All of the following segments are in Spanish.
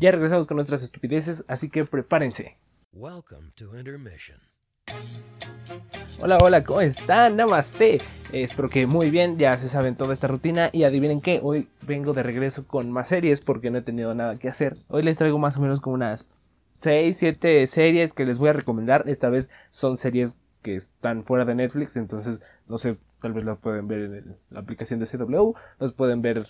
Ya regresamos con nuestras estupideces, así que prepárense. Hola, hola, ¿cómo están? Namaste. espero que muy bien, ya se saben toda esta rutina y adivinen qué, hoy vengo de regreso con más series porque no he tenido nada que hacer. Hoy les traigo más o menos como unas 6, 7 series que les voy a recomendar. Esta vez son series que están fuera de Netflix, entonces no sé, tal vez las pueden ver en la aplicación de CW, los pueden ver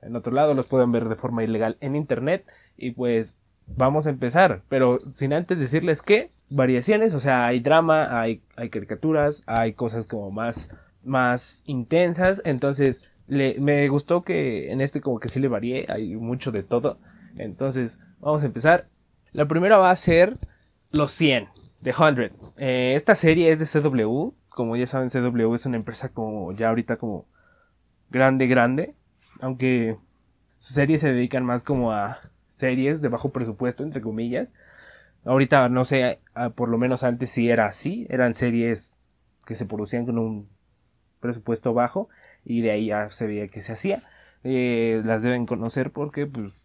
en otro lado, los pueden ver de forma ilegal en internet y pues vamos a empezar, pero sin antes decirles que variaciones, o sea, hay drama, hay, hay caricaturas, hay cosas como más, más intensas, entonces le, me gustó que en este como que sí le varié, hay mucho de todo, entonces vamos a empezar. La primera va a ser Los 100, The 100. Eh, esta serie es de CW, como ya saben CW es una empresa como ya ahorita como grande, grande, aunque sus series se dedican más como a series de bajo presupuesto, entre comillas. Ahorita no sé, por lo menos antes sí era así, eran series que se producían con un presupuesto bajo y de ahí ya se veía que se hacía. Eh, las deben conocer porque pues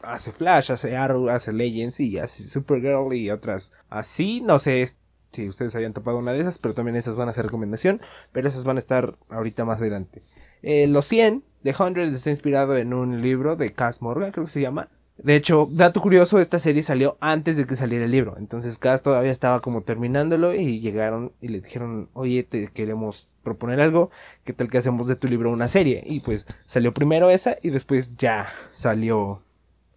hace Flash, hace Arrow, hace Legends y hace Supergirl y otras así. No sé si ustedes hayan topado una de esas, pero también esas van a ser recomendación, pero esas van a estar ahorita más adelante. Eh, los 100 de 100 está inspirado en un libro de Cass Morgan, creo que se llama. De hecho, dato curioso, esta serie salió antes de que saliera el libro. Entonces Cass todavía estaba como terminándolo y llegaron y le dijeron, oye, te queremos proponer algo, ¿qué tal que hacemos de tu libro una serie? Y pues salió primero esa y después ya salió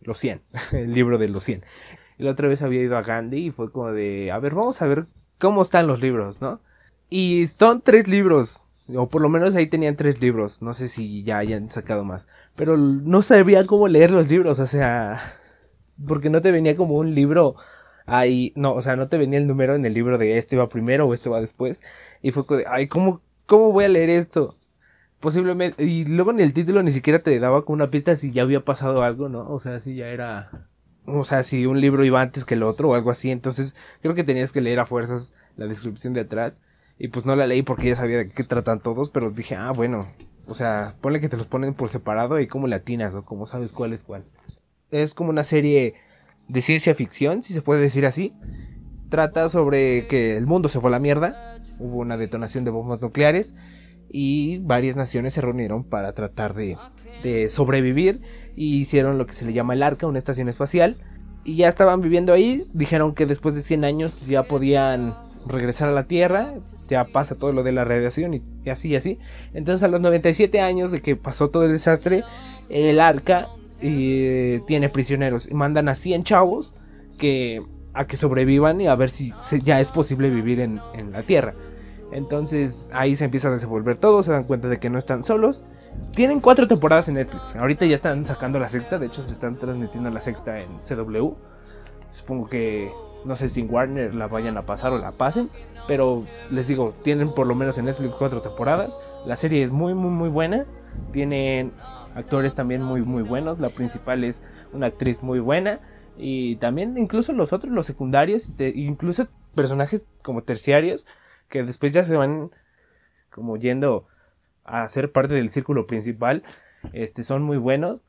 los 100, el libro de los 100. Y la otra vez había ido a Gandhi y fue como de, a ver, vamos a ver cómo están los libros, ¿no? Y son tres libros, o por lo menos ahí tenían tres libros, no sé si ya hayan sacado más, pero no sabía cómo leer los libros, o sea, porque no te venía como un libro ahí, no, o sea, no te venía el número en el libro de este va primero o este va después, y fue como ay, ¿cómo, cómo voy a leer esto? Posiblemente, y luego en el título ni siquiera te daba con una pista si ya había pasado algo, ¿no? O sea, si ya era o sea, si un libro iba antes que el otro o algo así, entonces creo que tenías que leer a fuerzas la descripción de atrás y pues no la leí porque ya sabía de qué tratan todos, pero dije, ah, bueno, o sea, ponle que te los ponen por separado y como latinas o como sabes cuál es cuál. Es como una serie de ciencia ficción, si se puede decir así. Trata sobre que el mundo se fue a la mierda, hubo una detonación de bombas nucleares y varias naciones se reunieron para tratar de, de sobrevivir y hicieron lo que se le llama el Arca, una estación espacial. Y ya estaban viviendo ahí, dijeron que después de 100 años ya podían regresar a la Tierra, ya pasa todo lo de la radiación y, así y así. Entonces a los 97 años de que pasó todo el desastre, el Arca eh, tiene prisioneros y mandan a 100 chavos que a que sobrevivan y a ver si ya es posible vivir en, en la Tierra. Entonces ahí se empieza a desenvolver todo, se dan cuenta de que no están solos tienen cuatro temporadas en Netflix. Ahorita ya están sacando la sexta. De hecho, se están transmitiendo la sexta en CW. Supongo que no sé si en Warner la vayan a pasar o la pasen. Pero les digo, tienen por lo menos en Netflix cuatro temporadas. La serie es muy, muy, muy buena. Tienen actores también muy, muy buenos. La principal es una actriz muy buena. Y también incluso los otros, los secundarios, incluso personajes como terciarios, que después ya se van como yendo a ser parte del círculo principal, este, son muy buenos.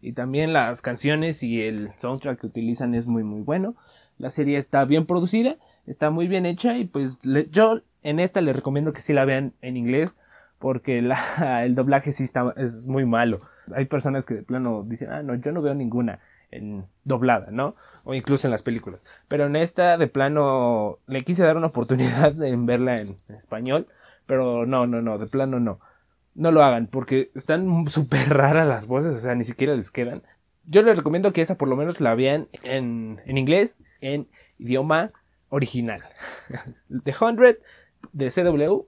Y también las canciones y el soundtrack que utilizan es muy muy bueno. La serie está bien producida, está muy bien hecha y pues yo en esta les recomiendo que sí la vean en inglés porque el doblaje sí está, es muy malo. Hay personas que de plano dicen, ah, no, yo no veo ninguna en doblada, ¿no? O incluso en las películas. Pero en esta de plano le quise dar una oportunidad en verla en español, pero no, no, no, de plano no no lo hagan porque están súper raras las voces, o sea, ni siquiera les quedan. Yo les recomiendo que esa por lo menos la vean en, en inglés, en idioma original. The 100 de CW.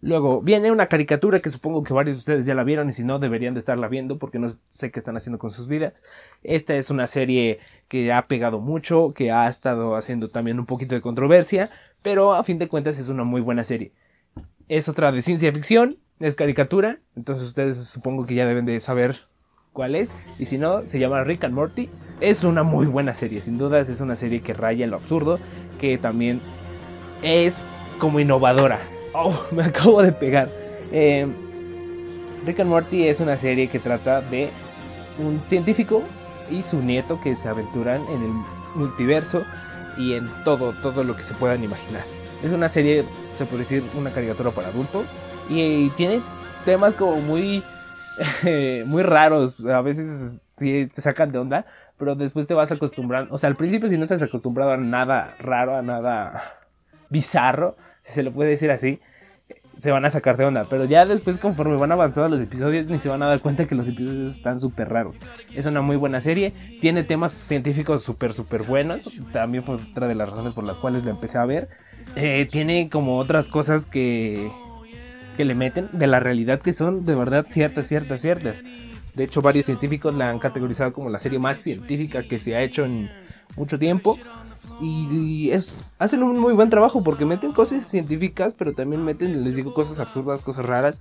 Luego viene una caricatura que supongo que varios de ustedes ya la vieron y si no deberían de estarla viendo porque no sé qué están haciendo con sus vidas. Esta es una serie que ha pegado mucho, que ha estado haciendo también un poquito de controversia, pero a fin de cuentas es una muy buena serie. Es otra de ciencia ficción, es caricatura, entonces ustedes supongo que ya deben de saber cuál es. Y si no, se llama Rick and Morty. Es una muy buena serie, sin dudas es una serie que raya en lo absurdo, que también es como innovadora. Oh, me acabo de pegar. Em, Rick and Morty es una serie que trata de un científico y su nieto que se aventuran en el multiverso y en todo, todo lo que se puedan imaginar. Es una serie, se puede decir, una caricatura para adultos y, tiene temas como muy, muy raros. A veces sí te sacan de onda, pero después te vas acostumbrando. O sea, al principio si no estás acostumbrado a nada raro, a nada bizarro, si se lo puede decir así, se van a sacar de onda. Pero ya después, conforme van avanzando los episodios, ni se van a dar cuenta que los episodios están súper raros. Es una muy buena serie. Tiene temas científicos súper, súper buenos. También fue otra de las razones por las cuales lo empecé a ver. Eh, tiene como otras cosas que, que le meten de la realidad que son de verdad ciertas, ciertas, ciertas. De hecho, varios científicos la han categorizado como la serie más científica que se ha hecho en mucho tiempo. Y es, hacen un muy buen trabajo porque meten cosas científicas, pero también meten, les digo, cosas absurdas, cosas raras,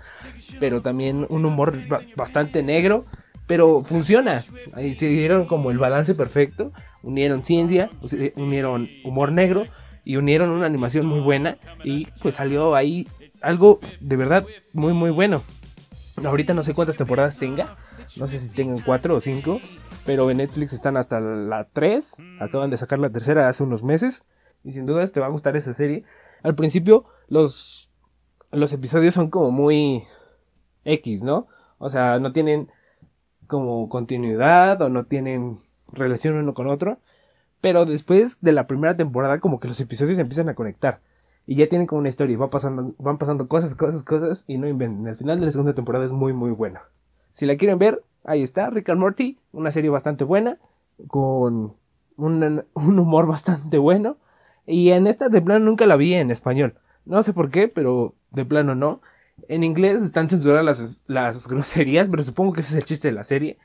pero también un humor bastante negro, pero funciona. Ahí se dieron como el balance perfecto, unieron ciencia, unieron humor negro y unieron una animación muy buena y pues salió ahí algo de verdad muy muy bueno. Ahorita no sé cuántas temporadas tenga, no sé si tengan cuatro o cinco, pero en Netflix están hasta la 3. Acaban de sacar la tercera hace unos meses. Y sin duda te va a gustar esa serie. Al principio los, los episodios son como muy X, ¿no? O sea, no tienen como continuidad o no tienen relación uno con otro. Pero después de la primera temporada como que los episodios empiezan a conectar. Y ya tienen como una historia. Va pasando, van pasando cosas, cosas, cosas. Y no inventen. El final de la segunda temporada es muy, muy bueno. Si la quieren ver, ahí está, Rick and Morty, una serie bastante buena, con un, humor bastante bueno. Y en esta de plano nunca la vi en español. No sé por qué, pero de plano no. En inglés están censuradas las, las groserías, pero supongo que ese es el chiste de la serie.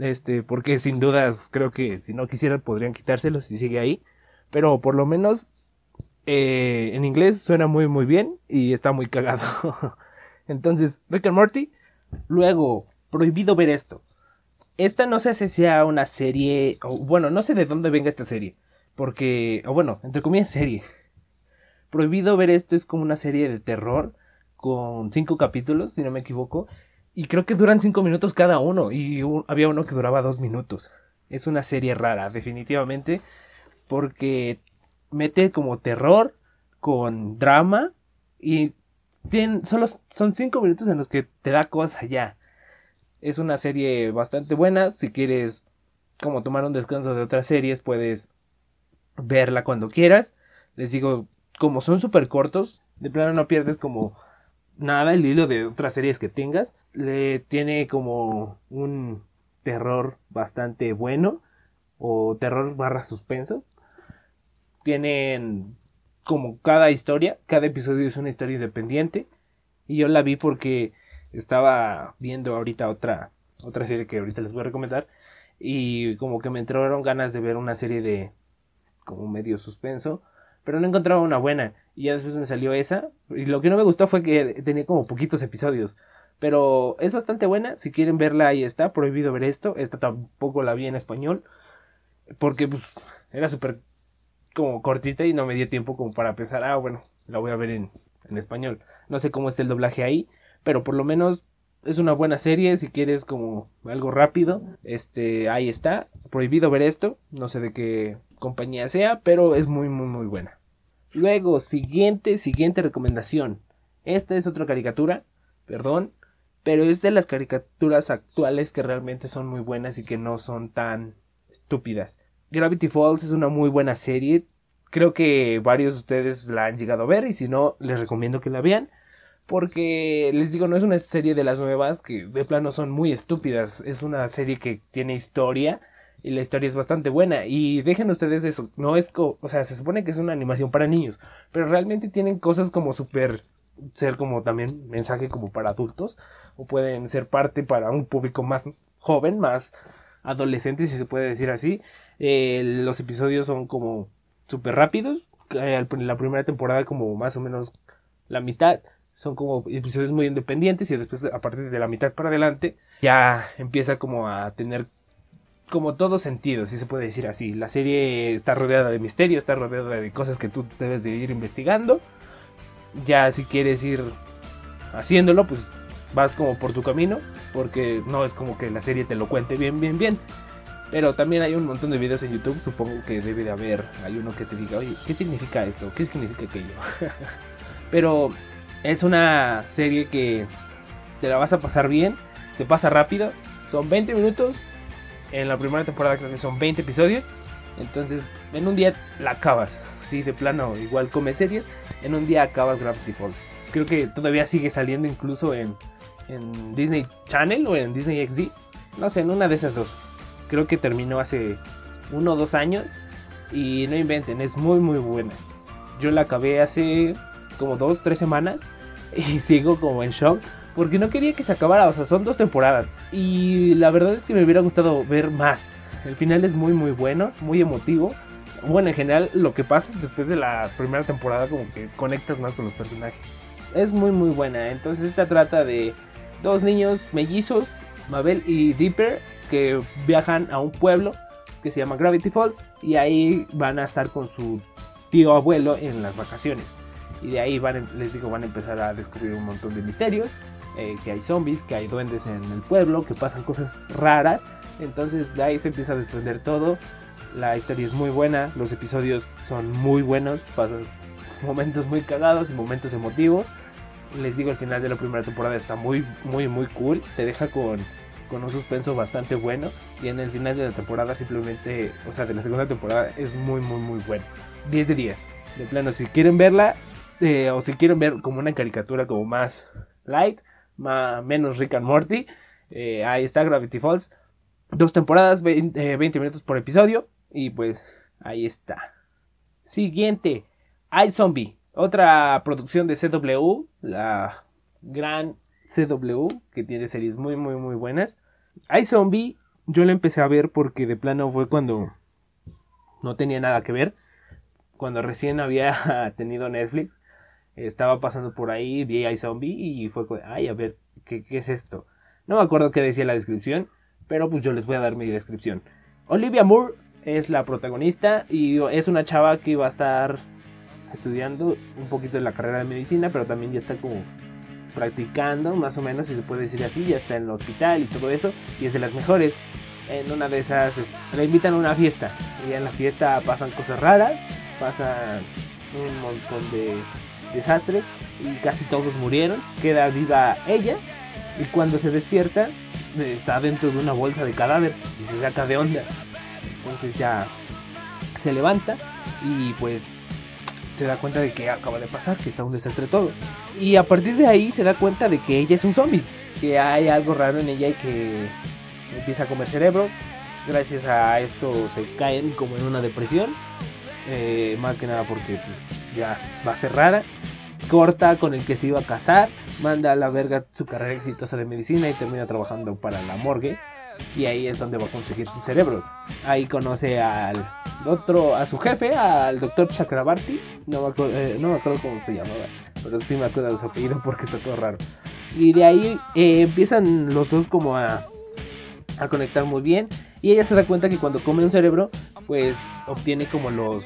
Este, porque sin dudas creo que si no quisieran podrían quitárselo si sigue ahí. Pero por lo menos eh, en inglés suena muy muy bien y está muy cagado. Entonces, Rick and Morty. Luego, prohibido ver esto. Esta no sé si sea una serie, o bueno, no sé de dónde venga esta serie, porque, o bueno, entre comillas serie. Prohibido ver esto es como una serie de terror con cinco capítulos, si no me equivoco, y creo que duran cinco minutos cada uno, y había uno que duraba dos minutos. Es una serie rara, definitivamente, porque mete como terror con drama y solo son cinco minutos en los que te da cosa ya. Es una serie bastante buena. Si quieres como tomar un descanso de otras series, puedes verla cuando quieras. Les digo, como son súper cortos, de plano no pierdes como nada el hilo de otras series que tengas. Le tiene como un terror bastante bueno. O terror barra suspenso. Tienen como cada historia, cada episodio es una historia independiente. Y yo la vi porque estaba viendo ahorita otra, otra serie que ahorita les voy a recomendar. Y como que me entraron ganas de ver una serie de como medio suspenso. Pero no encontraba una buena. Y ya después me salió esa. Y lo que no me gustó fue que tenía como poquitos episodios. Pero es bastante buena. Si quieren verla, ahí está. Prohibido ver esto. Esta tampoco la vi en español. Porque pues, era súper como cortita y no me dio tiempo como para pensar, ah, bueno, la voy a ver en, en español. No sé cómo está el doblaje ahí pero por lo menos es una buena serie si quieres como algo rápido. Este, ahí está. Prohibido ver esto, no sé de qué compañía sea, pero es muy muy muy buena. Luego, siguiente, siguiente recomendación. Esta es otra caricatura, perdón, pero es de las caricaturas actuales que realmente son muy buenas y que no son tan estúpidas. Gravity Falls es una muy buena serie. Creo que varios de ustedes la han llegado a ver y si no, les recomiendo que la vean. Porque les digo, no es una serie de las nuevas que de plano son muy estúpidas. Es una serie que tiene historia y la historia es bastante buena. Y dejen ustedes eso, no es, o sea, se supone que es una animación para niños, pero realmente tienen cosas como súper, ser como también mensaje como para adultos, o pueden ser parte para un público más joven, más adolescente, si se puede decir así. Eh, los episodios son como súper rápidos. Eh, la primera temporada como más o menos la mitad son como episodios muy independientes y después a partir de la mitad para adelante ya empieza como a tener como todo sentido, si se puede decir así. La serie está rodeada de misterio, está rodeada de cosas que tú debes de ir investigando. Ya si quieres ir haciéndolo, pues vas como por tu camino, porque no es como que la serie te lo cuente bien, bien, bien. Pero también hay un montón de videos en YouTube, supongo que debe de haber, hay uno que te diga, oye, ¿qué significa esto? ¿Qué significa aquello? Pero es una serie que te la vas a pasar bien, se pasa rápido, son 20 minutos, en la primera temporada creo que son 20 episodios, entonces en un día la acabas, sí, de plano, igual come series, en un día acabas Gravity Falls. Creo que todavía sigue saliendo incluso en, en Disney Channel o en Disney XD, no sé, en una de esas dos. Creo que terminó hace uno o dos años y no inventen, es muy muy buena. Yo la acabé hace como dos, tres semanas y sigo como en shock porque no quería que se acabara, o sea, son dos temporadas y la verdad es que me hubiera gustado ver más. El final es muy muy bueno, muy emotivo. Bueno, en general lo que pasa después de la primera temporada como que conectas más con los personajes. Es muy muy buena. Entonces esta trata de dos niños mellizos, Mabel y Dipper, que viajan a un pueblo que se llama Gravity Falls y ahí van a estar con su tío abuelo en las vacaciones. Y de ahí van, les digo, van a empezar a descubrir un montón de misterios, eh, que hay zombies, que hay duendes en el pueblo, que pasan cosas raras. Entonces de ahí se empieza a desprender todo. La historia es muy buena, los episodios son muy buenos, pasas momentos muy cagados y momentos emotivos. Les digo, el final de la primera temporada está muy, muy, muy cool. Te deja con, con un suspenso bastante bueno. Y en el final de la temporada simplemente, o sea, de la segunda temporada es muy, muy, muy bueno. 10 de 10. De plano, si quieren verla, eh, o si quieren ver como una caricatura como más light, más, menos Rick and Morty, eh, ahí está Gravity Falls. Dos temporadas, 20, 20 minutos por episodio. Y pues ahí está. Siguiente, iZombie. Otra producción de CW, la gran CW, que tiene series muy, muy, muy buenas. iZombie, yo la empecé a ver porque de plano fue cuando no tenía nada que ver. Cuando recién había tenido Netflix, estaba pasando por ahí, vi iZombie y fue, ay, a ver, ¿qué, ¿qué es esto? No me acuerdo qué decía la descripción, pero pues yo les voy a dar mi descripción. Olivia Moore es la protagonista y es una chava que va a estar estudiando un poquito de la carrera de medicina, pero también ya está como practicando, más o menos, si se puede decir así, ya está en el hospital y todo eso, y es de las mejores. En una de esas la invitan a una fiesta, y en la fiesta pasan cosas raras, pasan un montón de desastres, y casi todos murieron, queda viva ella, y cuando se despierta, está dentro de una bolsa de cadáver, y se saca de onda. Entonces ya se levanta, y pues se da cuenta de que acaba de pasar, que está un desastre todo. Y a partir de ahí se da cuenta de que ella es un zombie, que hay algo raro en ella y que empieza a comer cerebros. Gracias a esto se caen como en una depresión, eh, más que nada porque pues, ya va a ser rara. Corta con el que se iba a casar, manda a la verga su carrera exitosa de medicina y termina trabajando para la morgue. Y ahí es donde va a conseguir sus cerebros. Ahí conoce al otro, a su jefe, al doctor Chakrabarti. No me, acuerdo, eh, no me acuerdo cómo se llamaba, pero sí me acuerdo de su apellido porque está todo raro. Y de ahí eh, empiezan los dos como a, a conectar muy bien. Y ella se da cuenta que cuando come un cerebro, pues obtiene como los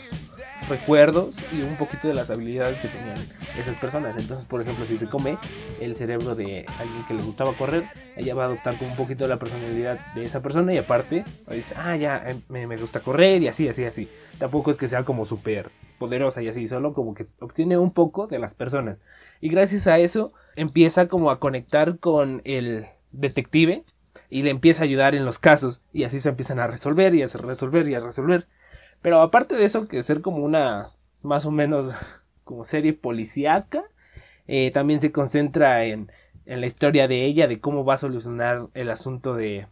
recuerdos y un poquito de las habilidades que tenían esas personas. Entonces, por ejemplo, si se come el cerebro de alguien que le gustaba correr, ella va a adoptar como un poquito de la personalidad de esa persona y aparte dice, ah, ya, me, me gusta correr y así, así, así. Tampoco es que sea como súper poderosa y así, solo como que obtiene un poco de las personas. Y gracias a eso empieza como a conectar con el detective y le empieza a ayudar en los casos y así se empiezan a resolver y a resolver y a resolver. Pero aparte de eso, que ser como una más o menos como serie policíaca, eh, también se concentra en, en, la historia de ella, de cómo va a solucionar el asunto de,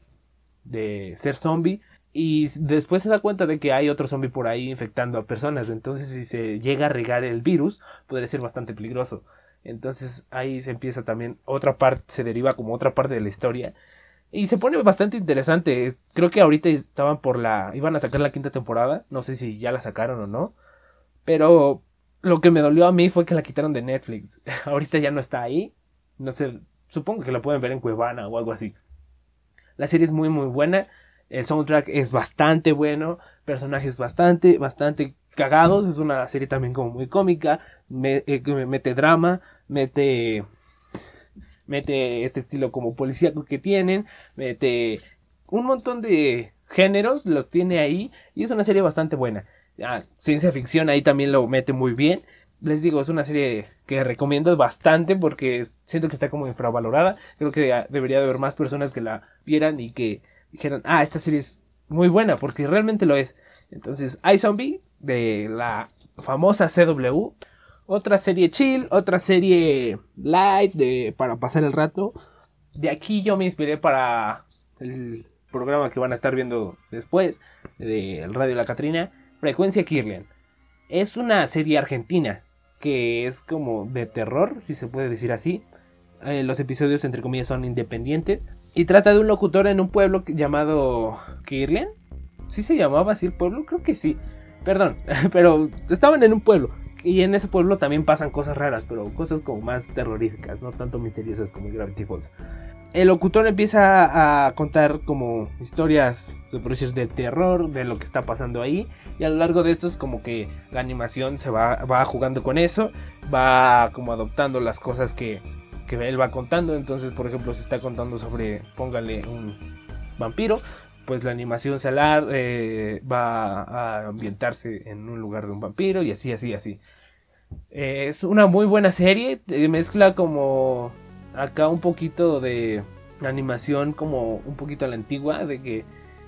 de ser zombie. Y después se da cuenta de que hay otro zombie por ahí infectando a personas. Entonces, si se llega a regar el virus, podría ser bastante peligroso. Entonces, ahí se empieza también otra parte, se deriva como otra parte de la historia. Y se pone bastante interesante. Creo que ahorita estaban por la. iban a sacar la quinta temporada. No sé si ya la sacaron o no. Pero lo que me dolió a mí fue que la quitaron de Netflix. ahorita ya no está ahí. No sé. Supongo que la pueden ver en Cuevana o algo así. La serie es muy muy buena. El soundtrack es bastante bueno. Personajes bastante, bastante cagados. Es una serie también como muy cómica. Me, eh, mete drama. Mete mete este estilo como policíaco que tienen, mete un montón de, géneros, lo tiene ahí y es una serie bastante buena. Ah, ciencia ficción ahí también lo mete muy bien. Les digo, es una serie que recomiendo bastante porque siento que está como infravalorada. Creo que debería de haber más personas que la vieran y que dijeran, ah, esta serie es muy buena porque realmente lo es. Entonces, iZombie de la famosa CW. Otra serie chill, otra serie light de, para pasar el rato. De aquí yo me inspiré para el programa que van a estar viendo después del Radio La Catrina, Frecuencia Kirlian. Es una serie argentina que es como de terror, si se puede decir así. Eh, los episodios entre comillas son independientes y trata de un locutor en un pueblo llamado Kirlian. ¿Sí se llamaba así el pueblo? Creo que sí. Perdón, pero estaban en un pueblo. Y en ese pueblo también pasan cosas raras, pero cosas como más terroríficas, no tanto misteriosas como Gravity Falls el locutor empieza a contar como historias, decir, de terror, de lo que está pasando ahí. Y a lo largo de esto es como que la animación se va, va jugando con eso, va como adoptando las cosas que, que él va contando. Entonces, por ejemplo, se está contando sobre, póngale un vampiro, pues la animación se eh, va a ambientarse en un lugar de un vampiro y así, así, así. Eh, es una muy buena serie, eh, mezcla como acá un poquito de animación como un poquito a la antigua, de que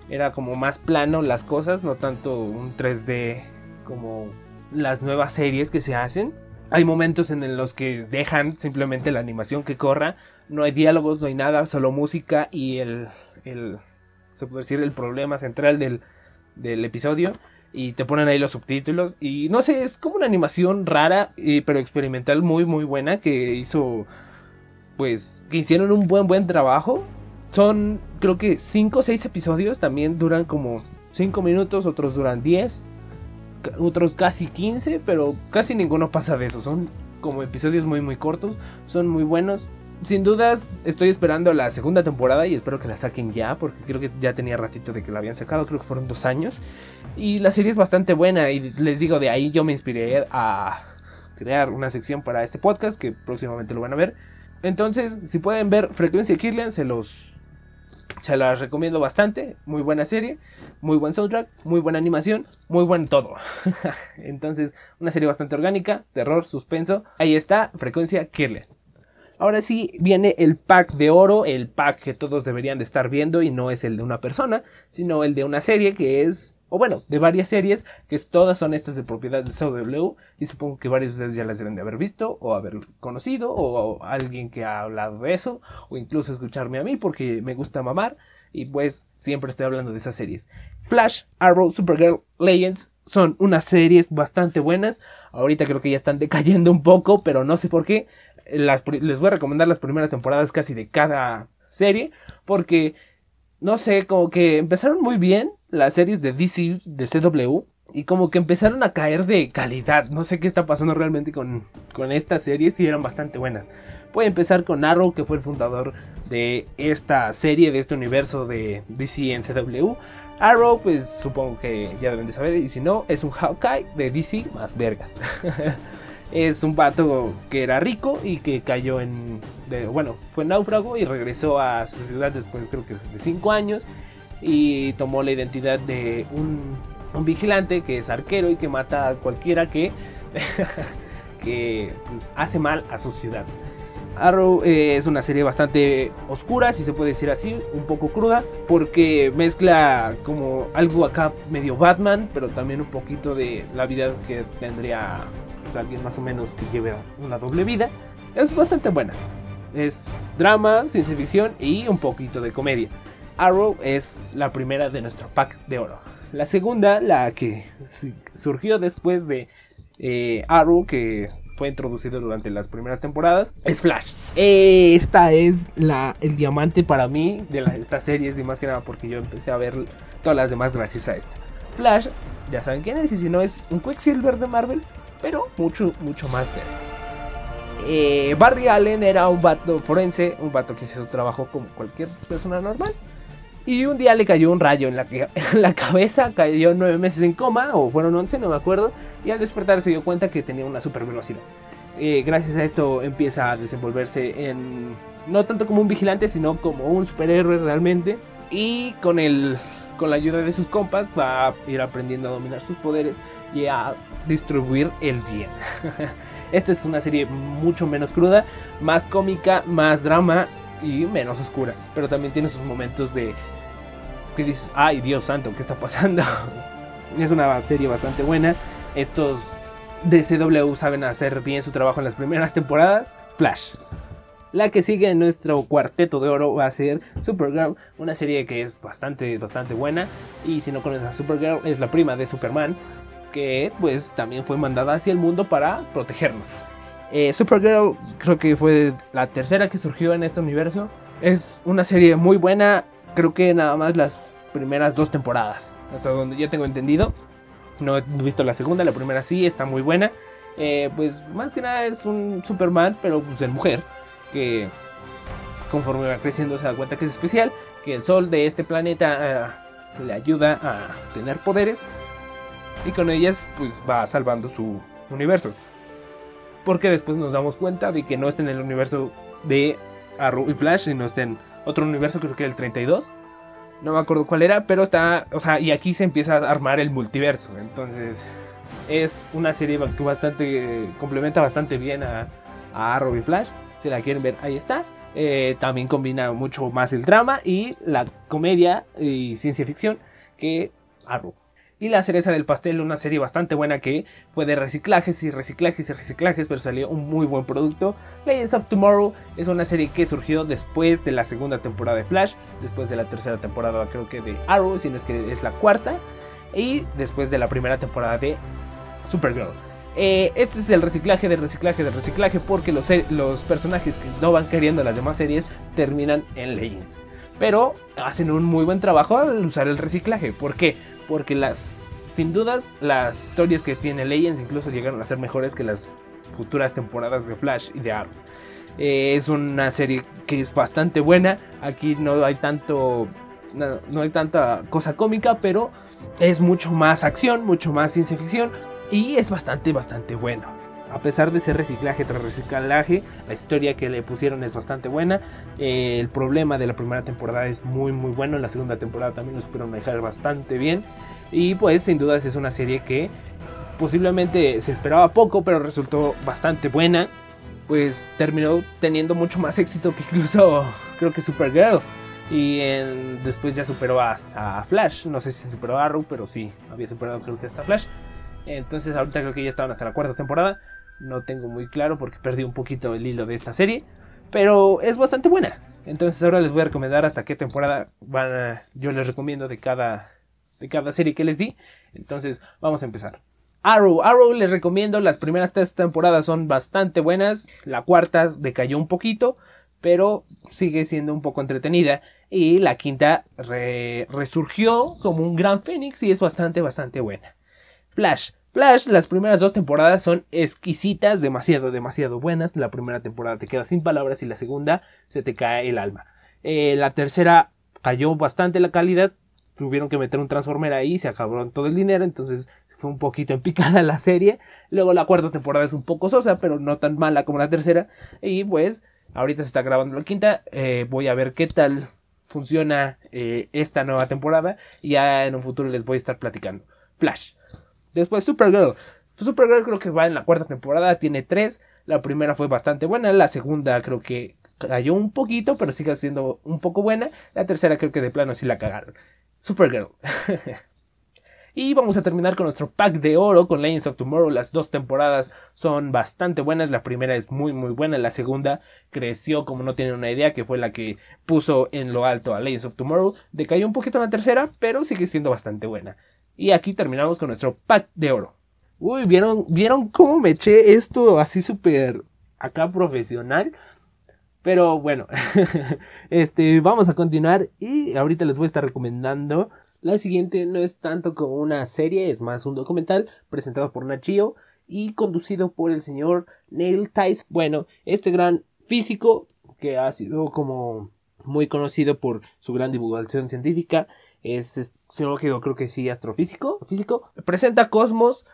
era como más plano las cosas, no tanto un 3D como las nuevas series que se hacen. Hay momentos en los que dejan simplemente la animación que corra, no hay diálogos, no hay nada, solo música y el se puede decir, el problema central del, del episodio y te ponen ahí los subtítulos y no sé, es como una animación rara pero experimental muy muy buena que hizo pues que hicieron un buen buen trabajo. Son creo que 5 o 6 episodios, también duran como 5 minutos, otros duran 10, otros casi 15, pero casi ninguno pasa de eso. Son como episodios muy muy cortos, son muy buenos. Sin dudas estoy esperando la segunda temporada y espero que la saquen ya, porque creo que ya tenía ratito de que la habían sacado, creo que fueron dos años. Y la serie es bastante buena y les digo, de ahí yo me inspiré a crear una sección para este podcast que próximamente lo van a ver entonces, si pueden ver Frecuencia Kirlian, se los se las recomiendo bastante. Muy buena serie, muy buen soundtrack, muy buena animación, muy buen todo. Entonces, una serie bastante orgánica, terror, suspenso. Ahí está, Frecuencia Kirlian. Ahora sí viene el pack de oro, el pack que todos deberían de estar viendo y no es el de una persona, sino el de una serie que es o bueno, de varias series, que todas son estas de propiedad de CW, y supongo que varios de ustedes ya las deben de haber visto, o haber conocido, o, alguien que ha hablado de eso, o incluso escucharme a mí, porque me gusta mamar, y pues siempre estoy hablando de esas series. Flash, Arrow, Supergirl, Legends son unas series bastante buenas, ahorita creo que ya están decayendo un poco, pero no sé por qué, les voy a recomendar las primeras temporadas casi de cada serie, porque no sé, como que empezaron muy bien las series de DC, de CW, y como que empezaron a caer de calidad. No sé qué está pasando realmente con, con estas series y eran bastante buenas. Voy a empezar con Arrow, que fue el fundador de esta serie, de este universo de DC en CW. Arrow, pues supongo que ya deben de saber, y si no, es un Hawkeye de DC más vergas. es un vato que era rico y que cayó en. bueno, fue náufrago y regresó a su ciudad después, creo que de 5 años. Y tomó la identidad de un, un, vigilante que es arquero y que mata a cualquiera que, que pues, hace mal a su ciudad. Arrow eh, es una serie bastante oscura, si se puede decir así, un poco cruda, porque mezcla como algo acá medio Batman, pero también un poquito de la vida que tendría pues, alguien más o menos que lleve una doble vida. Es bastante buena. Es drama, ciencia ficción y un poquito de comedia. Arrow es la primera de nuestro pack de oro. La segunda, la que surgió después de eh, Arrow, que fue introducido durante las primeras temporadas, es Flash. Esta es la, el diamante para mí de estas series y más que nada porque yo empecé a ver todas las demás gracias a esta. Flash, ya saben quién es y si no es un Quicksilver de Marvel, pero mucho, mucho más verdes. Eh, Barry Allen era un vato forense, un vato que hizo su trabajo como cualquier persona normal. Y un día le cayó un rayo en la, cabeza, cayó nueve meses en coma, o fueron once, no me acuerdo. Y al despertar se dio cuenta que tenía una super velocidad. Eh, gracias a esto empieza a desenvolverse en no tanto como un vigilante, sino como un superhéroe realmente. Y con el con la ayuda de sus compas va a ir aprendiendo a dominar sus poderes y a distribuir el bien. Esta es una serie mucho menos cruda, más cómica, más drama y menos oscura. Pero también tiene sus momentos de que dices, ay Dios santo, ¿qué está pasando? es una serie bastante buena. Estos DCW saben hacer bien su trabajo en las primeras temporadas. Flash. La que sigue en nuestro cuarteto de oro va a ser Supergirl, una serie que es bastante, bastante buena. Y si no conoces a Supergirl, es la prima de Superman, que pues también fue mandada hacia el mundo para protegernos. Eh, Supergirl creo que fue la tercera que surgió en este universo. Es una serie muy buena, creo que nada más las primeras dos temporadas, hasta donde yo tengo entendido. No he visto la segunda, la primera sí, está muy buena. Eh, pues más que nada es un Superman, pero pues en mujer, que conforme va creciendo se da cuenta que es especial, que el sol de este planeta eh, le ayuda a tener poderes y con ellas pues va salvando su universo. Porque después nos damos cuenta de que no está en el universo de Arrow y Flash, sino está en otro universo, creo que el 32. No me acuerdo cuál era, pero está, o sea, y aquí se empieza a armar el multiverso. Entonces, es una serie que bastante complementa bastante bien a, a Arrow y Flash. Si la quieren ver, ahí está. Eh, también combina mucho más el drama y la comedia y ciencia ficción que Arrow. Y la cereza del pastel, una serie bastante buena que fue de reciclajes y reciclajes y reciclajes, pero salió un muy buen producto. Legends of Tomorrow es una serie que surgió después de la segunda temporada de Flash, después de la tercera temporada creo que de Arrow, si no es que es la cuarta, y después de la primera temporada de Supergirl. Eh, este es el reciclaje del reciclaje del reciclaje porque los, los personajes que no van queriendo las demás series terminan en Legends. Pero hacen un muy buen trabajo al usar el reciclaje. ¿Por qué? Porque las, sin dudas, las historias que tiene Legends incluso llegaron a ser mejores que las futuras temporadas de Flash y de Arrow. Eh, es una serie que es bastante buena. Aquí no hay tanto, no, hay tanta cosa cómica, pero es mucho más acción, mucho más ciencia ficción y es bastante, bastante bueno. A pesar de ser reciclaje tras reciclaje, la historia que le pusieron es bastante buena. Eh, el problema de la primera temporada es muy muy bueno. En la segunda temporada también lo supieron dejar bastante bien. Y pues sin dudas es una serie que posiblemente se esperaba poco, pero resultó bastante buena. Pues terminó teniendo mucho más éxito que incluso creo que Supergirl. Y después ya superó hasta Flash. No sé si superó a Arrow, pero sí, había superado creo que hasta Flash. Entonces ahorita creo que ya estaban hasta la cuarta temporada. No tengo muy claro porque perdí un poquito el hilo de esta serie. Pero es bastante buena. Entonces ahora les voy a recomendar hasta qué temporada van yo les recomiendo de cada, de cada serie que les di. Entonces vamos a empezar. Arrow, Arrow les recomiendo, las primeras tres temporadas son bastante buenas, la cuarta decayó un poquito, pero sigue siendo un poco entretenida y la quinta resurgió como un gran fénix y es bastante, bastante buena. Flash, Flash, las primeras dos temporadas son exquisitas, demasiado, demasiado buenas. La primera temporada te queda sin palabras y la segunda se te cae el alma. Eh, la tercera cayó bastante la calidad. Tuvieron que meter un transformer ahí, se acabó todo el dinero, entonces fue un poquito en picada la serie. Luego la cuarta temporada es un poco sosa, pero no tan mala como la tercera. Y pues, ahorita se está grabando la quinta. Eh, voy a ver qué tal funciona eh, esta nueva temporada. Y ya en un futuro les voy a estar platicando. Flash. Después Supergirl. Supergirl creo que va en la cuarta temporada, tiene tres. La primera fue bastante buena, la segunda creo que cayó un poquito, pero sigue siendo un poco buena. La tercera creo que de plano sí la cagaron. Supergirl. y vamos a terminar con nuestro pack de oro con Legends of Tomorrow. Las dos temporadas son bastante buenas. La primera es muy muy buena. La segunda creció como no tienen una idea, que fue la que puso en lo alto a Legends of Tomorrow. Decayó un poquito en la tercera, pero sigue siendo bastante buena. Y aquí terminamos con nuestro pack de oro. Uy, ¿vieron, ¿vieron cómo me eché esto así súper acá profesional? Pero bueno, este, vamos a continuar y ahorita les voy a estar recomendando. La siguiente no es tanto como una serie, es más un documental presentado por Nachio y conducido por el señor Neil Tice. Bueno, este gran físico que ha sido como muy conocido por su gran divulgación científica es, creo que sí, astrofísico, físico. Presenta Cosmos,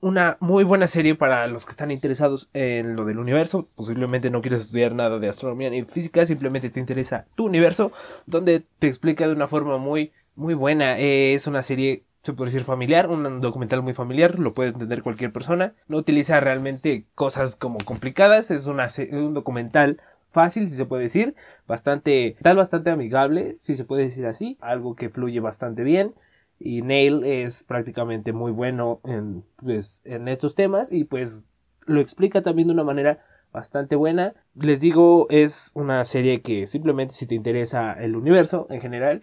una muy buena serie para los que están interesados en lo del universo. Posiblemente no quieres estudiar nada de astronomía ni física, simplemente te interesa tu universo, donde te explica de una forma muy Muy buena, eh, es una serie se puede decir familiar, un documental muy familiar, lo puede entender cualquier persona. No utiliza realmente cosas como complicadas, es una, un documental fácil, si se puede decir, bastante, tal, bastante amigable, si se puede decir así, algo que fluye bastante bien. Y Neil es prácticamente muy bueno en, pues, en estos temas y pues lo explica también de una manera bastante buena. Les digo, es una serie que simplemente si te interesa el universo en general,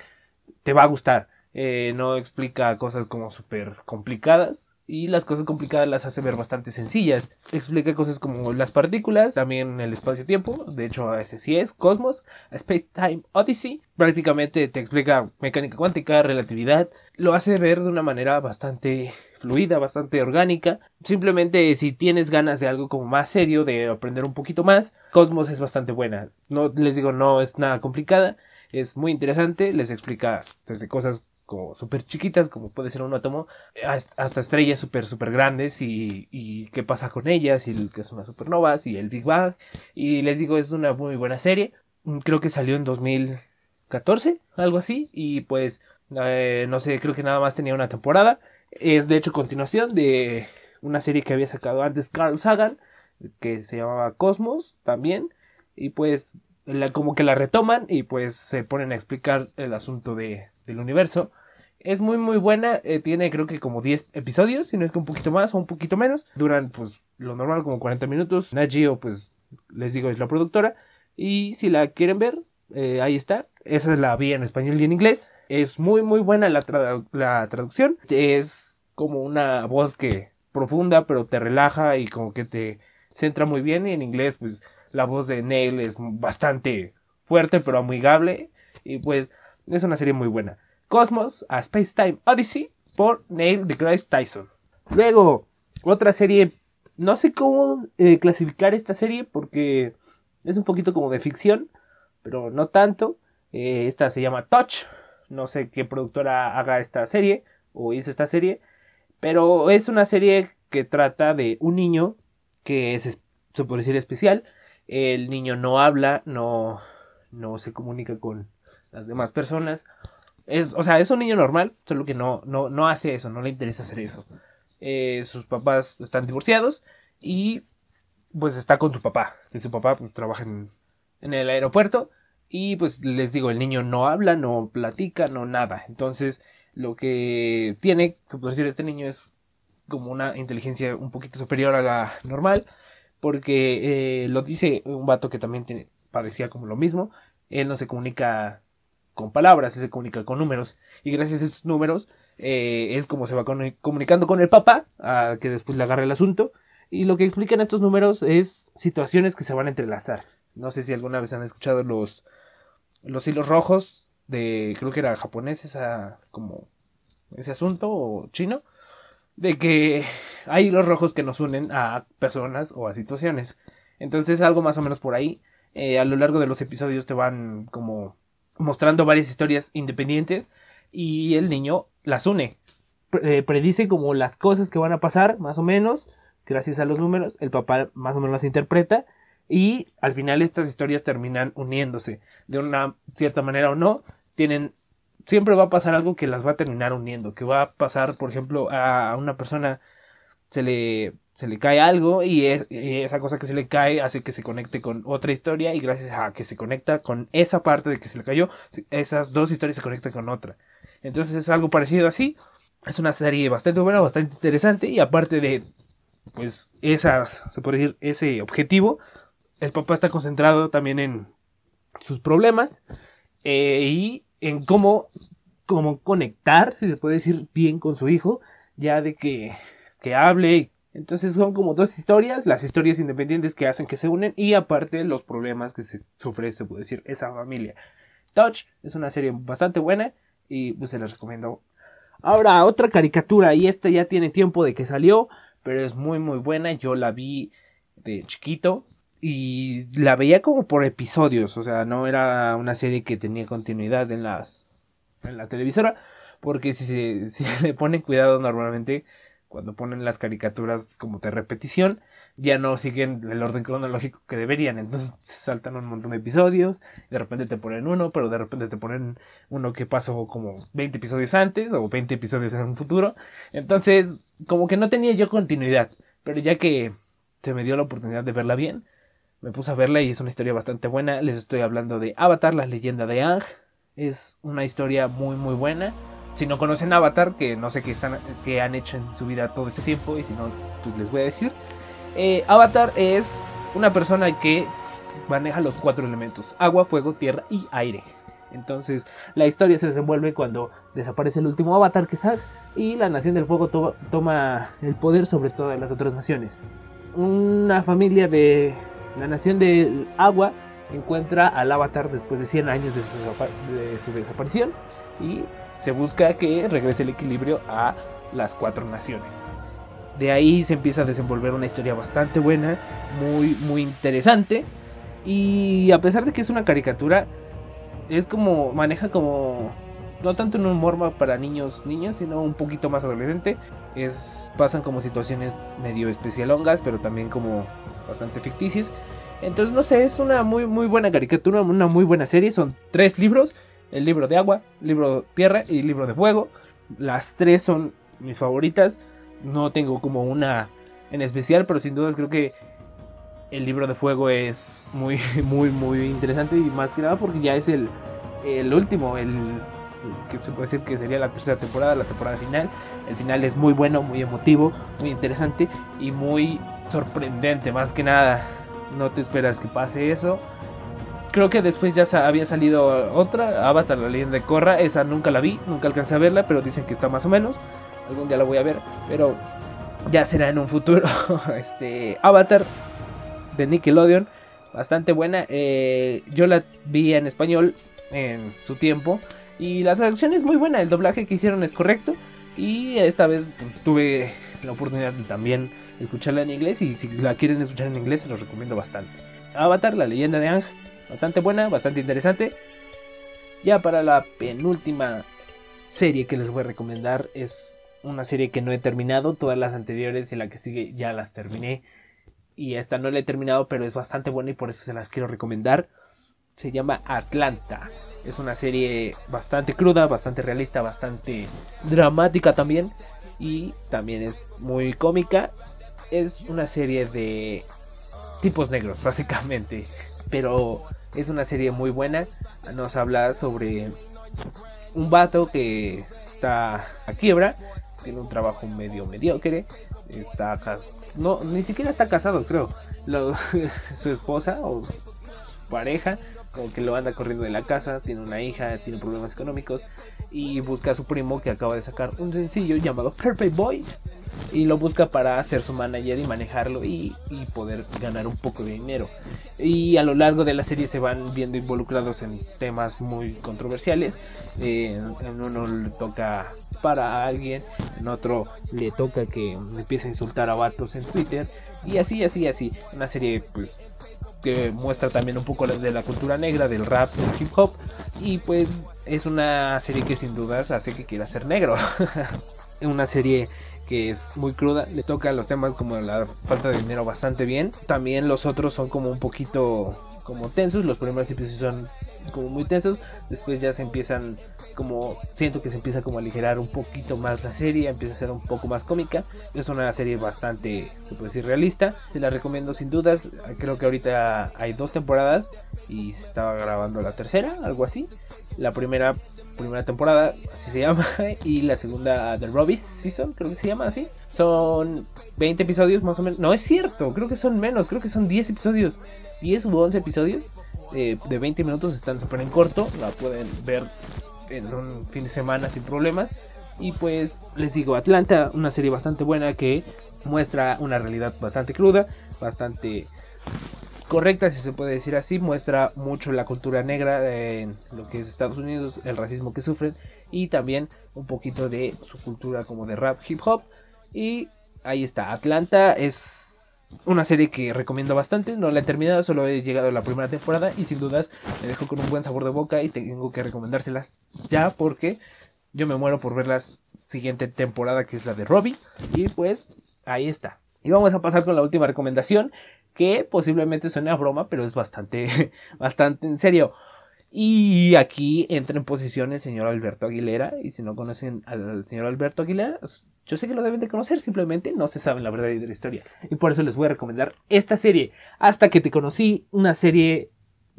te va a gustar. Eh, no explica cosas como súper complicadas y las cosas complicadas las hace ver bastante sencillas. Explica cosas como las partículas, también el espacio-tiempo, de hecho ese sí es, Cosmos, Space Time Odyssey, prácticamente te explica mecánica cuántica, relatividad, lo hace ver de una manera bastante fluida, bastante orgánica. Simplemente si tienes ganas de algo como más serio, de aprender un poquito más, Cosmos es bastante buena. No les digo, no es nada complicada, es muy interesante, les explica desde cosas como súper chiquitas, como puede ser un átomo, hasta estrellas súper, súper grandes y, y, qué pasa con ellas, y que son las supernovas y el Big Bang. Y les digo, es una muy buena serie. Mm, creo que salió en 2014, algo así, y pues eh, no sé, creo que nada más tenía una temporada. Es de hecho continuación de una serie que había sacado antes Carl Sagan, que se llamaba Cosmos también, y pues como que la retoman y pues se ponen a explicar el asunto de, del universo. Es muy muy buena, eh, tiene creo que como 10 episodios, si no es que un poquito más o un poquito menos. Duran pues lo normal como 40 minutos. Nagio pues les digo es la productora. Y si la quieren ver, eh, ahí está. Esa la vi en español y en inglés. Es muy muy buena la, la traducción. Es como una voz que profunda pero te relaja y como que te centra muy bien. Y en inglés pues la voz de Neil es bastante fuerte pero amigable. Y pues es una serie muy buena. Cosmos a Space Time Odyssey por Neil deGrasse Tyson. Luego, otra serie. No sé cómo eh, clasificar esta serie porque es un poquito como de ficción, pero no tanto. Eh, esta se llama Touch. No sé qué productora haga esta serie o hizo esta serie, pero es una serie que trata de un niño que es, se puede decir, especial. El niño no habla, no, no se comunica con las demás personas. Es, o sea, es un niño normal, solo que no, no, no hace eso, no le interesa hacer eso. Eh, sus papás están divorciados y pues está con su papá, que su papá pues, trabaja en, en el aeropuerto y pues les digo, el niño no habla, no platica, no nada. Entonces, lo que tiene, se puede decir, este niño es como una inteligencia un poquito superior a la normal, porque eh, lo dice un vato que también tiene, padecía como lo mismo, él no se comunica con palabras, se comunica con números. Y gracias a esos números eh, es como se va comunicando con el papá, a que después le agarre el asunto. Y lo que explican estos números es situaciones que se van a entrelazar. No sé si alguna vez han escuchado los, los hilos rojos de, creo que era japonés, esa, como ese asunto, o chino, de que hay hilos rojos que nos unen a personas o a situaciones. Entonces algo más o menos por ahí. Eh, a lo largo de los episodios te van como mostrando varias historias independientes y el niño las une. Eh, predice como las cosas que van a pasar, más o menos, gracias a los números, el papá más o menos las interpreta y al final estas historias terminan uniéndose de una cierta manera o no, tienen siempre va a pasar algo que las va a terminar uniendo, que va a pasar, por ejemplo, a una persona se le se le cae algo y, esa cosa que se le cae hace que se conecte con otra historia y gracias a que se conecta con esa parte de que se le cayó, esas dos historias se conectan con otra. Entonces es algo parecido así. Es una serie bastante buena, bastante interesante y aparte de pues esa, se puede decir, ese objetivo, el papá está concentrado también en sus problemas eh, y en cómo, cómo conectar, si se puede decir, bien con su hijo, ya de que, que hable entonces son como dos historias, las historias independientes que hacen que se unen y aparte los problemas que se sufre, se puede decir, esa familia. Touch es una serie bastante buena y pues se las recomiendo. Ahora, otra caricatura y esta ya tiene tiempo de que salió, pero es muy muy buena, yo la vi de chiquito y la veía como por episodios, o sea, no era una serie que tenía continuidad en las en la televisora, porque si se si le ponen cuidado normalmente cuando ponen las caricaturas como de repetición, ya no siguen el orden cronológico que deberían. Entonces saltan un montón de episodios, de repente te ponen uno, pero de repente te ponen uno que pasó como 20 episodios antes o 20 episodios en un futuro. Entonces, como que no tenía yo continuidad. Pero ya que se me dio la oportunidad de verla bien, me puse a verla y es una historia bastante buena. Les estoy hablando de Avatar, la leyenda de Ang. Es una historia muy muy buena si no conocen Avatar, que no sé qué, están, qué han hecho en su vida todo este tiempo, y si no, pues les voy a decir. Eh, Avatar es una persona que maneja los cuatro elementos, agua, fuego, tierra y aire. Entonces la historia se desenvuelve cuando desaparece el último avatar que es y la nación del fuego toma el poder sobre todas las otras naciones. Una familia de la nación del agua encuentra al avatar después de 100 años de su desaparición y se busca que regrese el equilibrio a las cuatro naciones. De ahí se empieza a desenvolver una historia bastante buena, muy, muy interesante. Y a pesar de que es una caricatura, es como, maneja como, no tanto un humor para niños, niñas, sino un poquito más adolescente. Es, pasan como situaciones medio especialongas, pero también como bastante ficticias. Entonces, no sé, es una muy, muy buena caricatura, una muy buena serie. Son tres libros el libro de agua, libro tierra y libro de fuego. Las tres son mis favoritas. No tengo como una en especial, pero sin dudas creo que el libro de fuego es muy, muy, muy interesante y más que nada porque ya es el, el último, el, que se puede decir que sería la tercera temporada, la temporada final. El final es muy bueno, muy emotivo, muy interesante y muy sorprendente, más que nada. No te esperas que pase eso creo que después ya había salido otra, Avatar, la leyenda de Korra. Esa nunca la vi, nunca alcancé a verla, pero dicen que está más o menos. Algún día la voy a ver, pero ya será en un futuro. este Avatar de Nickelodeon, bastante buena. Eh, yo la vi en español en su tiempo y la traducción es muy buena. El doblaje que hicieron es correcto y esta vez pues, tuve la oportunidad de también escucharla en inglés y si la quieren escuchar en inglés se los recomiendo bastante. Avatar, la leyenda de Ang bastante buena, bastante interesante. Ya para la penúltima serie que les voy a recomendar es una serie que no he terminado, todas las anteriores y la que sigue ya las terminé. Y esta no la he terminado, pero es bastante buena y por eso se las quiero recomendar. Se llama Atlanta. Es una serie bastante cruda, bastante realista, bastante dramática también. Y también es muy cómica. Es una serie de tipos negros, básicamente. Pero es una serie muy buena. Nos habla sobre un vato que está a quiebra, tiene un trabajo medio mediocre, está no ni siquiera está casado, creo. su esposa o su pareja como que lo anda corriendo de la casa, tiene una hija, tiene problemas económicos y busca a su primo que acaba de sacar un sencillo llamado Perfect Boy y lo busca para ser su manager y manejarlo y, poder ganar un poco de dinero. Y a lo largo de la serie se van viendo involucrados en temas muy controversiales. Eh, en uno le toca para alguien, en otro le toca que empiece a insultar a vatos en Twitter. Y así, así, así. Una serie pues que muestra también un poco de la cultura negra, del rap, del hip hop. Y pues es una serie que sin dudas hace que quiera ser negro. una serie que es muy cruda, le toca los temas como la falta de dinero bastante bien. También los otros son como un poquito como tensos, los primeros episodios son como muy tensos, después ya se empiezan como siento que se empieza como a aligerar un poquito más la serie, empieza a ser un poco más cómica, es una serie bastante se puede decir realista, se la recomiendo sin dudas, creo que ahorita hay dos temporadas y se estaba grabando la tercera, algo así. La primera primera temporada, así se llama, y la segunda The Robbies Season, creo que se llama así. Son 20 episodios más o menos. No es cierto, creo que son menos, creo que son 10 episodios. 10 u 11 episodios eh, de 20 minutos, están súper en corto, la pueden ver en un fin de semana sin problemas. Y pues les digo, Atlanta, una serie bastante buena que muestra una realidad bastante cruda, bastante correcta, si se puede decir así, muestra mucho la cultura negra en lo que es Estados Unidos, el racismo que sufren y también un poquito de su cultura como de rap, hip hop. Y ahí está, Atlanta es una serie que recomiendo bastante, no la he terminado, solo he llegado a la primera temporada y sin dudas me dejo con un buen sabor de boca y tengo que recomendárselas ya porque yo me muero por ver la siguiente temporada que es la de Robbie. Y pues ahí está. Y vamos a pasar con la última recomendación, que posiblemente suene a broma, pero es bastante, bastante en serio. Y aquí entra en posición el señor Alberto Aguilera. Y si no conocen al señor Alberto Aguilera, yo sé que lo deben de conocer, simplemente no se saben la verdad de la historia. Y por eso les voy a recomendar esta serie. Hasta que te conocí, una serie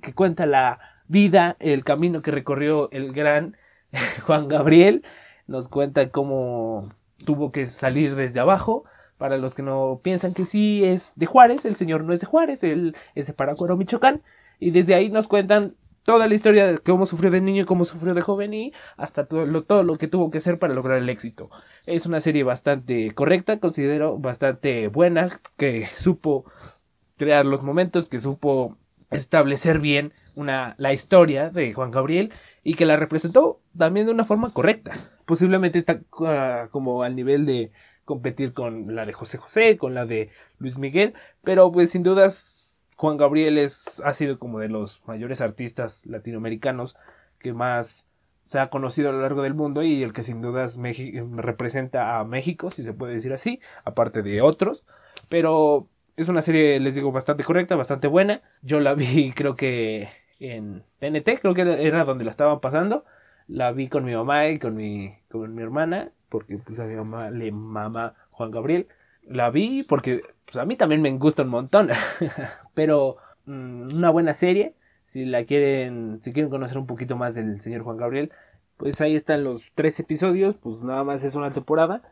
que cuenta la vida, el camino que recorrió el gran Juan Gabriel. Nos cuenta cómo tuvo que salir desde abajo. Para los que no piensan que sí es de Juárez, el señor no es de Juárez, él es de Paracuero, Michoacán. Y desde ahí nos cuentan toda la historia de cómo sufrió de niño y cómo sufrió de joven y hasta todo lo, todo lo que tuvo que hacer para lograr el éxito. Es una serie bastante correcta, considero bastante buena, que supo crear los momentos, que supo establecer bien una, la historia de Juan Gabriel y que la representó también de una forma correcta. Posiblemente está uh, como al nivel de competir con la de José José, con la de Luis Miguel, pero pues sin dudas Juan Gabriel es, ha sido como de los mayores artistas latinoamericanos que más se ha conocido a lo largo del mundo y el que sin dudas representa a México, si se puede decir así, aparte de otros. Pero es una serie, les digo, bastante correcta, bastante buena. Yo la vi creo que en TNT, creo que era donde la estaban pasando. La vi con mi mamá y con mi, con mi hermana, porque pues a mi mamá le mama Juan Gabriel. La vi porque pues a mí también me gusta un montón. Pero mm, una buena serie. Si la quieren, si quieren conocer un poquito más del señor Juan Gabriel, pues ahí están los tres episodios. Pues nada más es una temporada.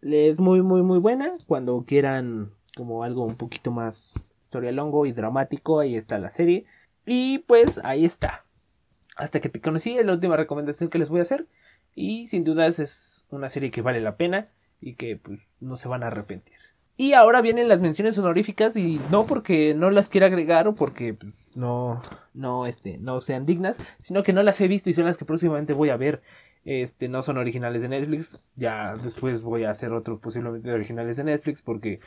Es muy, muy, muy buena. Cuando quieran como algo un poquito más historia longo y dramático, ahí está la serie. Y pues ahí está. Hasta que te conocí, la última recomendación que les voy a hacer. Y sin dudas es una serie que vale la pena y que pues no se van a arrepentir. Y ahora vienen las menciones honoríficas y no porque no las quiera agregar o porque pues, no, no, este, no sean dignas, sino que no las he visto y son las que próximamente voy a ver. Este, no son originales de Netflix. Ya después voy a hacer otro posiblemente de originales de Netflix porque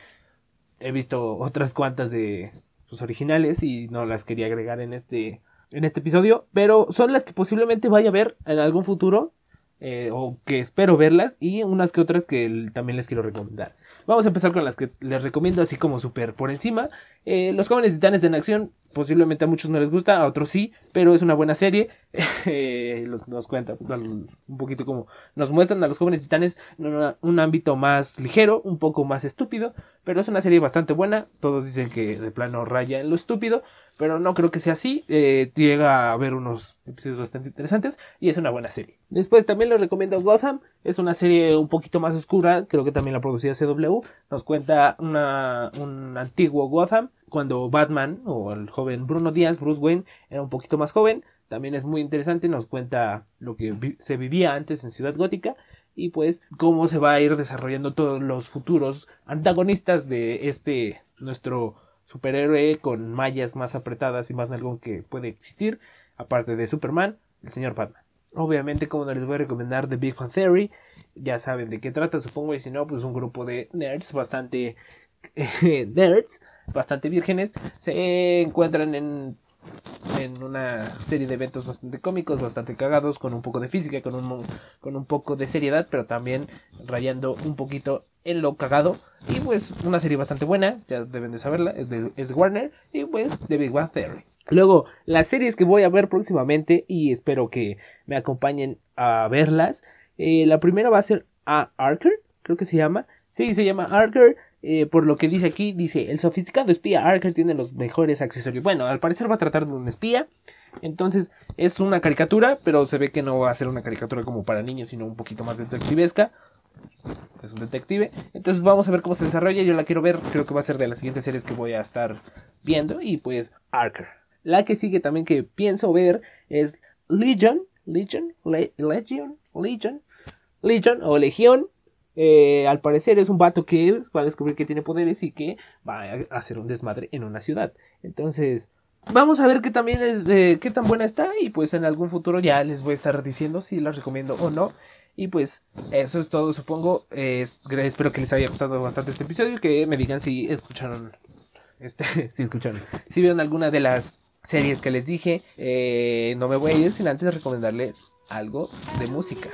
he visto otras cuantas de sus originales y no las quería agregar en este, en este episodio. Pero son las que posiblemente vaya a ver en algún futuro. Eh, o que espero verlas y unas que otras que también les quiero recomendar. Vamos a empezar con las que les recomiendo así como súper por encima. Eh, los jóvenes titanes en acción, posiblemente a muchos no les gusta, a otros sí, pero es una buena serie. Eh, nos cuenta un poquito como nos muestran a los jóvenes titanes un ámbito más ligero, un poco más estúpido, pero es una serie bastante buena. Todos dicen que de plano raya en lo estúpido, pero no creo que sea así. Eh, llega a haber unos episodios bastante interesantes y es una buena serie. Después también les recomiendo Gotham, es una serie un poquito más oscura, creo que también la producía CW. Nos cuenta una, un antiguo Gotham cuando Batman o el joven Bruno Díaz, Bruce Wayne, era un poquito más joven. También es muy interesante, nos cuenta lo que se vivía antes en Ciudad Gótica y pues cómo se va a ir desarrollando todos los futuros antagonistas de este nuestro superhéroe con mallas más apretadas y más nalgón que puede existir, aparte de Superman, el señor Batman. Obviamente, como no les voy a recomendar The Big One Theory, ya saben de qué trata, supongo, y si no, pues un grupo de nerds bastante nerds, bastante vírgenes, se encuentran en en una serie de eventos bastante cómicos, bastante cagados, con un poco de física, con un, con un poco de seriedad, pero también rayando un poquito en lo cagado. Y pues una serie bastante buena, ya deben de saberla, es de, es Warner, y pues The Big One Theory. Luego, las series que voy a ver próximamente, y espero que me acompañen a verlas, eh, la primera va a ser a Archer, creo que se llama. Sí, se llama Archer. Eh, por lo que dice aquí, dice, el sofisticado espía Archer tiene los mejores accesorios. Bueno, al parecer va a tratar de un espía. Entonces es una caricatura, pero se ve que no va a ser una caricatura como para niños, sino un poquito más detectivesca. Es un detective. Entonces vamos a ver cómo se desarrolla. Yo la quiero ver. Creo que va a ser de las siguientes series que voy a estar viendo. Y pues Archer. La que sigue también que pienso ver es Legion. Legion. Legion. Legion. Legion o Legión. Eh, al parecer es un vato que va a descubrir que tiene poderes y que va a hacer un desmadre en una ciudad. Entonces, vamos a ver qué también es, qué tan buena está y pues en algún futuro ya les voy a estar diciendo si la recomiendo o no. Y pues eso es todo, supongo. Eh, espero que les haya gustado bastante este episodio. Que me digan si escucharon. Este, si escucharon. Si vieron alguna de las series que les dije. Eh, no me voy a ir sin antes recomendarles algo de música.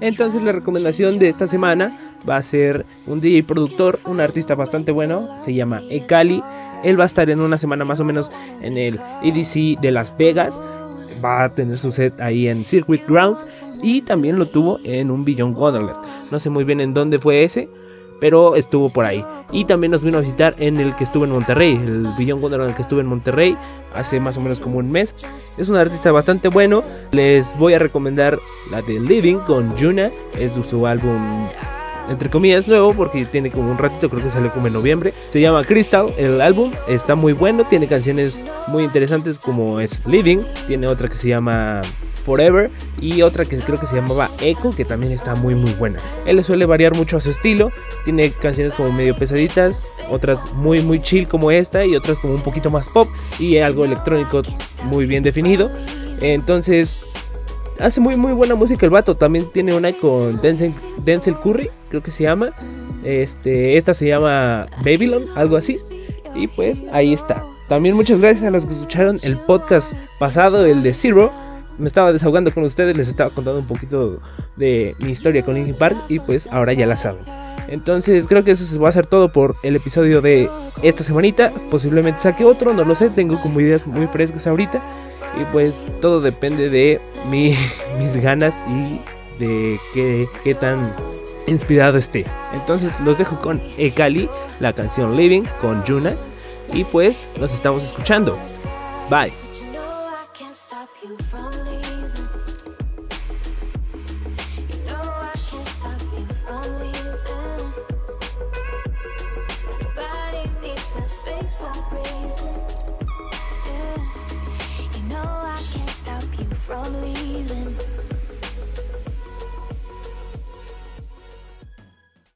Entonces la recomendación de esta semana va a ser un DJ productor, un artista bastante bueno, se llama Ekali. Él va a estar en una semana más o menos en el EDC de Las Vegas. Va a tener su set ahí en Circuit Grounds y también lo tuvo en un Billion Wonderland. No sé muy bien en dónde fue ese, pero estuvo por ahí. Y también nos vino a visitar en el que estuvo en Monterrey, el Billion Wonderland que estuvo en Monterrey hace más o menos como un mes. Es un artista bastante bueno. Les voy a recomendar la de Living con Juna, es su álbum entre comillas nuevo porque tiene como un ratito, creo que salió como en noviembre. Se llama Crystal, el álbum está muy bueno, tiene canciones muy interesantes como es Living, tiene otra que se llama Forever y otra que creo que se llamaba Echo, que también está muy muy buena. Él le suele variar mucho a su estilo, tiene canciones como medio pesaditas, otras muy muy chill como esta y otras como un poquito más pop y algo electrónico muy bien definido. Entonces hace muy muy buena música el vato, también tiene una con Denzel, Curry, creo que se llama. Este, esta se llama Babylon, algo así. Y pues ahí está. También muchas gracias a los que escucharon el podcast pasado, el de Zero me estaba desahogando con ustedes, les estaba contando un poquito de mi historia con Linkin Park y pues ahora ya la saben. Entonces creo que eso va a ser todo por el episodio de esta semanita. Posiblemente saque otro, no lo sé, tengo como ideas muy frescas ahorita. Y pues todo depende de mis ganas y de qué, qué tan inspirado esté. Entonces los dejo con Ekali, la canción Living con Juna. Y pues nos estamos escuchando. Bye.